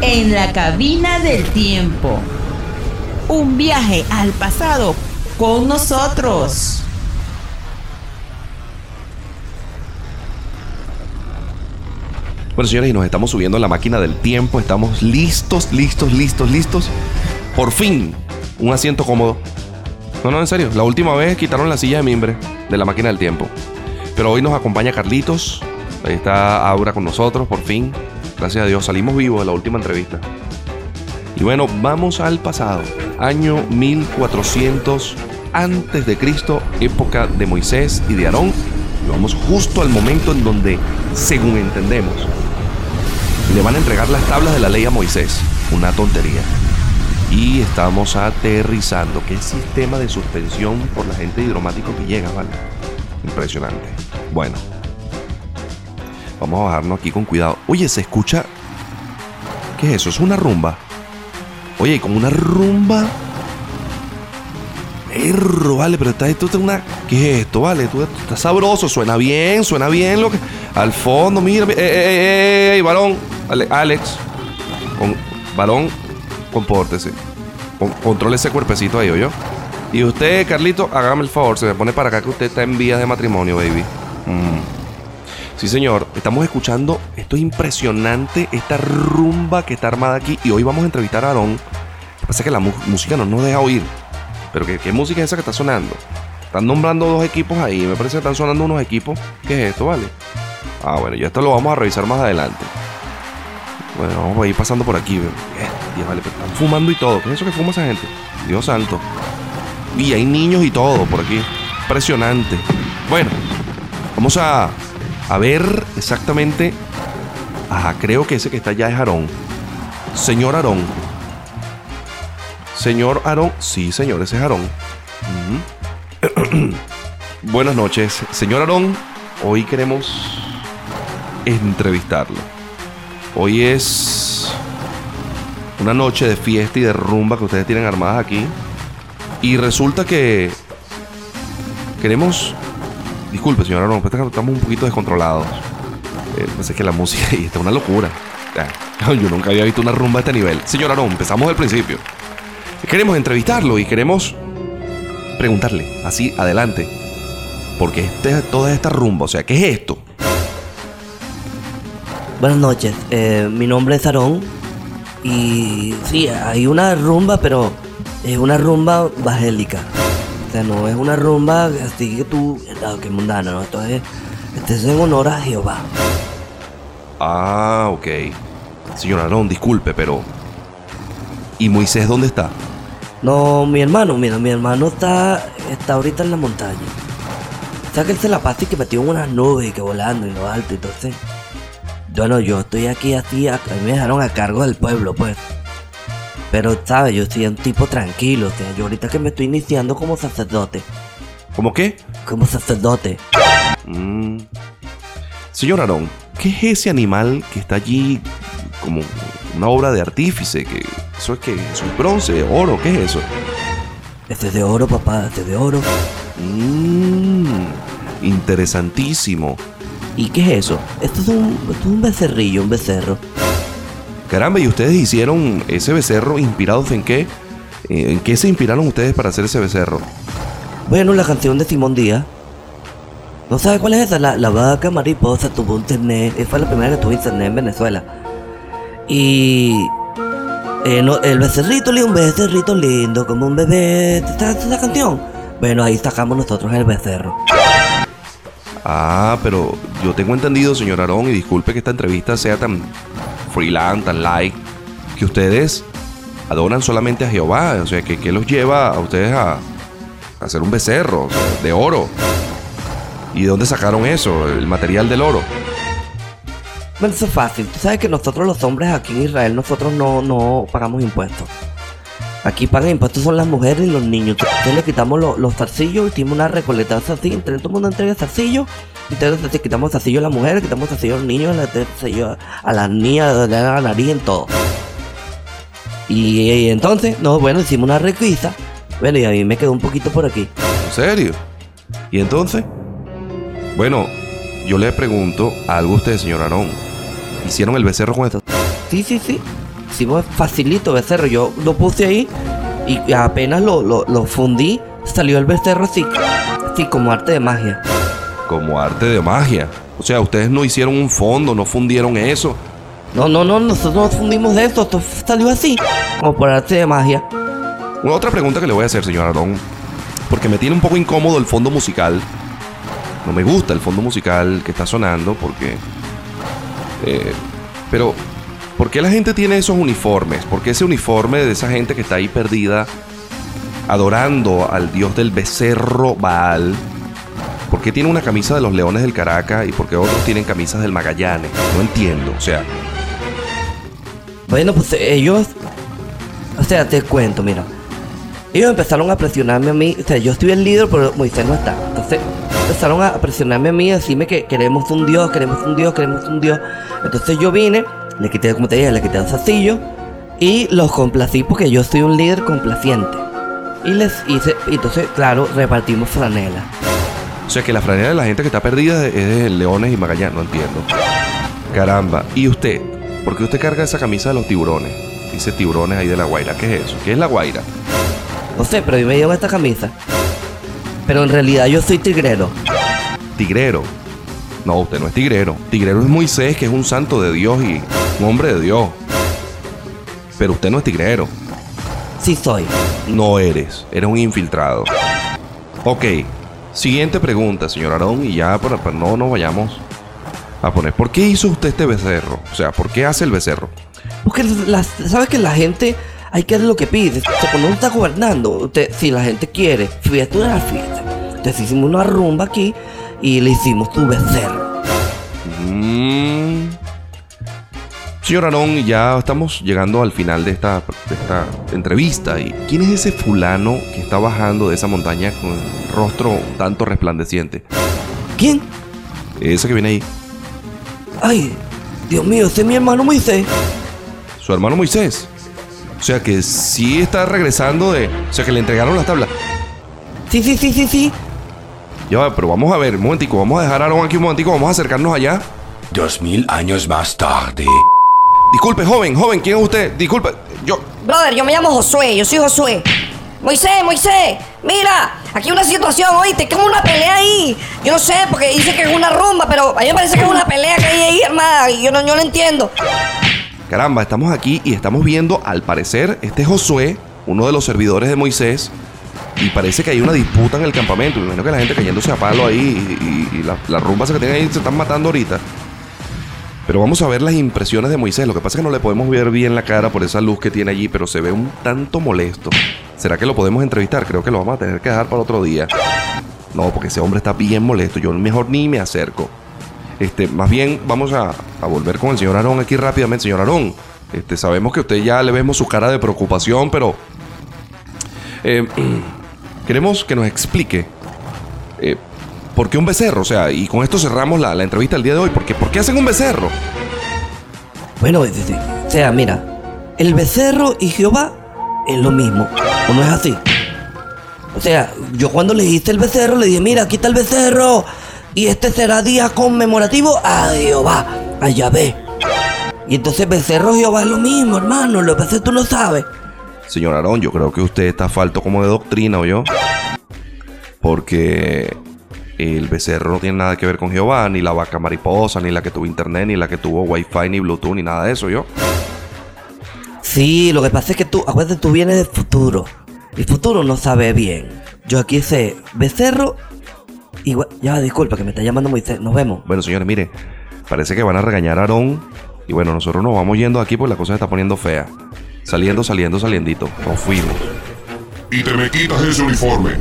En la cabina del tiempo. Un viaje al pasado con nosotros. Bueno, señores, y nos estamos subiendo a la máquina del tiempo. Estamos listos, listos, listos, listos. Por fin, un asiento cómodo. No, no, en serio. La última vez quitaron la silla de mimbre de la máquina del tiempo. Pero hoy nos acompaña Carlitos. Ahí está Aura con nosotros, por fin. Gracias a Dios, salimos vivos de la última entrevista. Y bueno, vamos al pasado. Año 1400 antes de Cristo, época de Moisés y de Aarón. Y vamos justo al momento en donde, según entendemos, le van a entregar las tablas de la ley a Moisés. Una tontería. Y estamos aterrizando. ¿Qué sistema de suspensión por la gente hidromático que llega, vale? Impresionante. Bueno, vamos a bajarnos aquí con cuidado. Oye, se escucha. ¿Qué es eso? Es una rumba. Oye, como una rumba. Perro, vale, pero está esto es una. ¿Qué es esto, vale? Esto está sabroso, suena bien, suena bien lo que. Al fondo, mira, ey, ey, ey, varón, Ale- Alex, con, varón, compórtese, con, controle ese cuerpecito ahí, yo. Y usted, Carlito, hágame el favor, se me pone para acá que usted está en vías de matrimonio, baby. Mm. Sí, señor, estamos escuchando, esto es impresionante, esta rumba que está armada aquí. Y hoy vamos a entrevistar a Aarón. Lo que pasa es que la música no nos deja oír. Pero ¿qué, música es esa que está sonando? Están nombrando dos equipos ahí, me parece que están sonando unos equipos. ¿Qué es esto, vale? Ah, bueno, ya esto lo vamos a revisar más adelante. Bueno, vamos a ir pasando por aquí. Dios, vale, pero están fumando y todo. ¿Qué es eso que fuma esa gente? Dios santo. Y hay niños y todo por aquí. Impresionante. Bueno, vamos a, a ver exactamente. Ajá, creo que ese que está allá es Aarón. Señor Aarón. Señor Aarón. Sí, señor, ese es Aarón. Buenas noches. Señor Aarón, hoy queremos entrevistarlo. Hoy es una noche de fiesta y de rumba que ustedes tienen armadas aquí. Y resulta que queremos... Disculpe, señor pero estamos un poquito descontrolados. Eh, pues es que la música y está una locura. Ah, Yo nunca había visto una rumba a este nivel. Señor Aarón, empezamos del principio. Queremos entrevistarlo y queremos preguntarle, así, adelante. Porque este, toda esta rumba, o sea, ¿qué es esto? Buenas noches, eh, mi nombre es Aarón y sí, hay una rumba, pero es una rumba evangélica. O sea, no es una rumba así que tú, que mundana, ¿no? Esto es, esto es en honor a Jehová. Ah, ok. Señor Aarón, disculpe, pero... ¿Y Moisés dónde está? No, mi hermano, mira, mi hermano está, está ahorita en la montaña. O sea que él se la pasa y que metió en unas nubes y que volando en lo alto, entonces... Bueno, yo estoy aquí así, a, a mí me dejaron a cargo del pueblo, pues. Pero, ¿sabes? Yo soy un tipo tranquilo, o sea, yo ahorita que me estoy iniciando como sacerdote. ¿Cómo qué? Como sacerdote. Mm. Señor Aarón, ¿qué es ese animal que está allí como una obra de artífice? Que ¿Eso es que ¿Eso es bronce, oro? ¿Qué es eso? Este es de oro, papá, este es de oro. Mmm, interesantísimo. ¿Y qué es eso? Esto es un, esto es un becerrillo, un becerro. Caramba, ¿y ustedes hicieron ese becerro inspirados en qué? Eh, ¿En qué se inspiraron ustedes para hacer ese becerro? Bueno, la canción de Simón Díaz. ¿No sabes cuál es esa? La, la vaca mariposa tuvo internet. Esa fue la primera que tuvo internet en Venezuela. Y. eh, no, el becerrito lindo, un becerrito lindo, como un bebé. ¿Sabes esa canción? Bueno, ahí sacamos nosotros el becerro. Ah, pero yo tengo entendido, señor Aarón, y disculpe que esta entrevista sea tan freelance, tan light, que ustedes adoran solamente a Jehová. O sea, que, que los lleva a ustedes a, a hacer un becerro de oro. ¿Y de dónde sacaron eso? El material del oro. Bueno, eso es fácil. Tú sabes que nosotros los hombres aquí en Israel, nosotros no, no pagamos impuestos. Aquí pagan impuestos son las mujeres y los niños. Entonces le quitamos lo- los zarcillos, hicimos una recolecta zarcillos, entre todo mundo entrega zarcillos. Entonces quitamos zarcillo a las mujeres, quitamos zarcillo a los niños, a las niñas, a la nariz, en todo. Y, y entonces, no, bueno, hicimos una requisa. Bueno, y a mí me quedó un poquito por aquí. ¿En serio? ¿Y entonces? Bueno, yo le pregunto algo a usted, señor Aarón. ¿Hicieron el becerro con esta? Sí, sí, sí. Hicimos facilito becerro. Yo lo puse ahí y apenas lo, lo, lo fundí, salió el becerro así, así como arte de magia. Como arte de magia. O sea, ustedes no hicieron un fondo, no fundieron eso. No, no, no, nosotros no fundimos de esto, esto salió así, como por arte de magia. Una otra pregunta que le voy a hacer, señor Aarón, porque me tiene un poco incómodo el fondo musical. No me gusta el fondo musical que está sonando porque... eh, pero, ¿por qué la gente tiene esos uniformes? ¿Por qué ese uniforme de esa gente que está ahí perdida adorando al dios del becerro Baal? ¿Por qué tiene una camisa de los Leones del Caracas y por qué otros tienen camisas del Magallanes? No entiendo. O sea, Bueno, pues ellos, o sea, te cuento, mira. Ellos empezaron a presionarme a mí, o sea, yo estoy el líder, pero Moisés no está. Entonces, empezaron a presionarme a mí, a decirme que queremos un Dios, queremos un Dios, queremos un Dios. Entonces yo vine, le quité, como te dije, le quité el zarcillo y los complací porque yo soy un líder complaciente. Y les hice, y entonces, claro, repartimos franela. O sea que la franela de la gente que está perdida es de Leones y Magallanes, no entiendo. Caramba. ¿Y usted? ¿Por qué usted carga esa camisa de los tiburones? Dice tiburones ahí de la Guaira. ¿Qué es eso? ¿Qué es la Guaira? No sé, pero yo me llevo esta camisa. Pero en realidad yo soy tigrero. Tigrero. No, usted no es tigrero. Tigrero es Moisés, que es un santo de Dios y un hombre de Dios. Pero usted no es tigrero. Sí soy. No eres. Eres un infiltrado. Ok. Siguiente pregunta, señor Aarón, y ya para, para no nos vayamos a poner. ¿Por qué hizo usted este becerro? O sea, ¿por qué hace el becerro? Porque las- sabes que la gente hay que hacer lo que pide. O sea, cuando uno está gobernando, usted- si la gente quiere fiesta, una fiesta. Entonces hicimos una rumba aquí y le hicimos tu becerro. Mm. Señor Aarón, ya estamos llegando al final de esta, de esta entrevista. ¿Y quién es ese fulano que está bajando de esa montaña con el rostro un tanto resplandeciente? ¿Quién? Ese que viene ahí. Ay, Dios mío, ese es mi hermano Moisés. Su hermano Moisés. O sea que sí está regresando de... O sea que le entregaron las tablas. Sí, sí, sí, sí, sí. Ya va, pero vamos a ver, un momentico. Vamos a dejar a Aarón aquí un momentico. Vamos a acercarnos allá. Dos mil años más tarde. Disculpe, joven, joven, ¿quién es usted? Disculpe, yo... Brother, yo me llamo Josué, yo soy Josué. Moisés, Moisés, mira, aquí hay una situación, oíste, que es una pelea ahí. Yo no sé, porque dice que es una rumba, pero a mí me parece que es una pelea que hay ahí, hermana, y yo no, yo no entiendo. Caramba, estamos aquí y estamos viendo, al parecer, este es Josué, uno de los servidores de Moisés, y parece que hay una disputa en el campamento. Me imagino que la gente cayéndose a palo ahí y, y- y la- las rumbas que tienen ahí se están matando ahorita. Pero vamos a ver las impresiones de Moisés. Lo que pasa es que no le podemos ver bien la cara por esa luz que tiene allí, pero se ve un tanto molesto. ¿Será que lo podemos entrevistar? Creo que lo vamos a tener que dejar para otro día. No, porque ese hombre está bien molesto. Yo mejor ni me acerco. Este, más bien vamos a, volver con el señor Aarón aquí rápidamente. Señor Aarón, este, sabemos que usted ya le vemos su cara de preocupación, pero eh, queremos que nos explique eh, por qué un becerro. O sea, y con esto cerramos la, la entrevista del día de hoy. Porque, ¿Por qué hacen un becerro? Bueno, sí, sí. o sea, mira, el becerro y Jehová es lo mismo, ¿o no es así? O sea, yo cuando le hice el becerro le dije, mira, aquí está el becerro y este será día conmemorativo a Jehová, a Yahvé. Y entonces becerro y Jehová es lo mismo, hermano, lo que tú no sabes. Señor Aarón, yo creo que usted está falto como de doctrina, ¿o yo? Porque el becerro no tiene nada que ver con Jehová, ni la vaca mariposa, ni la que tuvo internet, ni la que tuvo wifi, ni bluetooth, ni nada de eso, ¿yo? Sí, lo que pasa es que tú, acuérdate, tú vienes del futuro. El futuro no sabe bien. Yo aquí sé becerro y... Ya, disculpa que me está llamando Moisés, nos vemos. Bueno, señores, mire, parece que van a regañar a Aarón. Y bueno, nosotros nos vamos yendo aquí porque la cosa se está poniendo fea. Saliendo, saliendo, saliendito. Nos fuimos. Y te me quitas ese uniforme.